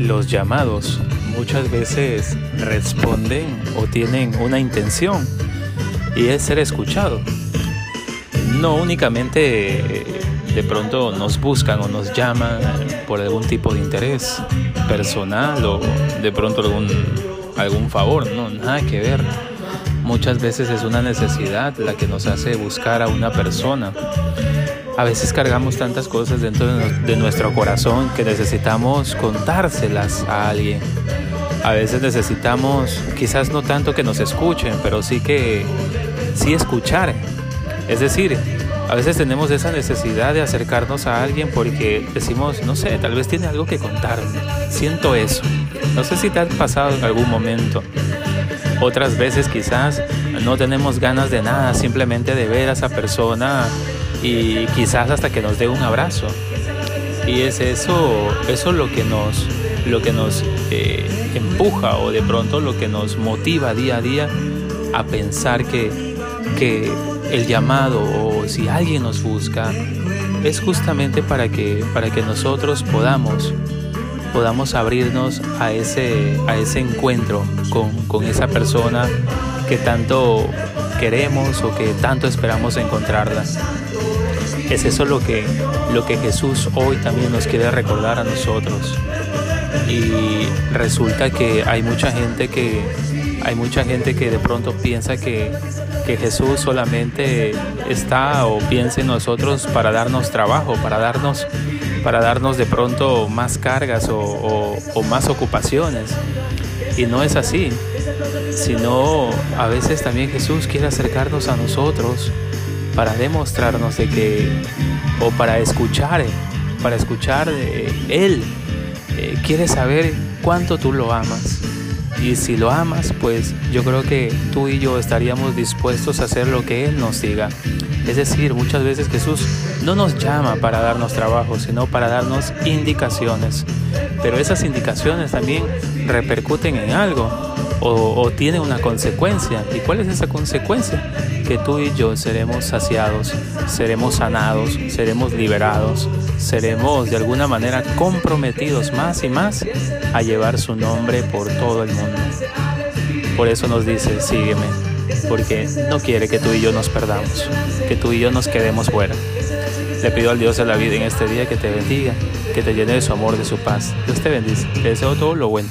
los llamados muchas veces responden o tienen una intención y es ser escuchado. No únicamente eh, de pronto nos buscan o nos llaman por algún tipo de interés personal o de pronto algún, algún favor, no, nada que ver. Muchas veces es una necesidad la que nos hace buscar a una persona a veces cargamos tantas cosas dentro de nuestro corazón que necesitamos contárselas a alguien. A veces necesitamos, quizás no tanto que nos escuchen, pero sí que, sí escuchar. Es decir, a veces tenemos esa necesidad de acercarnos a alguien porque decimos, no sé, tal vez tiene algo que contarme. Siento eso. No sé si te ha pasado en algún momento. Otras veces quizás no tenemos ganas de nada, simplemente de ver a esa persona y quizás hasta que nos dé un abrazo. Y es eso, eso lo que nos, lo que nos eh, empuja o de pronto lo que nos motiva día a día a pensar que, que el llamado o si alguien nos busca es justamente para que, para que nosotros podamos, podamos abrirnos a ese, a ese encuentro con, con esa persona que tanto queremos o que tanto esperamos encontrarla. Es eso lo que, lo que Jesús hoy también nos quiere recordar a nosotros. Y resulta que hay mucha gente que hay mucha gente que de pronto piensa que, que Jesús solamente está o piensa en nosotros para darnos trabajo, para darnos, para darnos de pronto más cargas o, o más ocupaciones. Y no es así, sino a veces también Jesús quiere acercarnos a nosotros para demostrarnos de que, o para escuchar, para escuchar de Él, eh, quiere saber cuánto tú lo amas. Y si lo amas, pues yo creo que tú y yo estaríamos dispuestos a hacer lo que Él nos diga. Es decir, muchas veces Jesús no nos llama para darnos trabajo, sino para darnos indicaciones. Pero esas indicaciones también repercuten en algo o, tiene una consecuencia. ¿Y cuál es esa consecuencia? Que tú y yo seremos saciados, seremos sanados, seremos liberados, seremos de alguna manera comprometidos más y más a llevar su nombre por todo el mundo. Por eso nos dice, sígueme, porque no quiere que tú y yo nos perdamos, que tú y yo nos quedemos fuera. Le pido al Dios de la vida en este día que te bendiga, que te llene de su amor, de su paz. Dios te bendice. Te deseo todo lo bueno.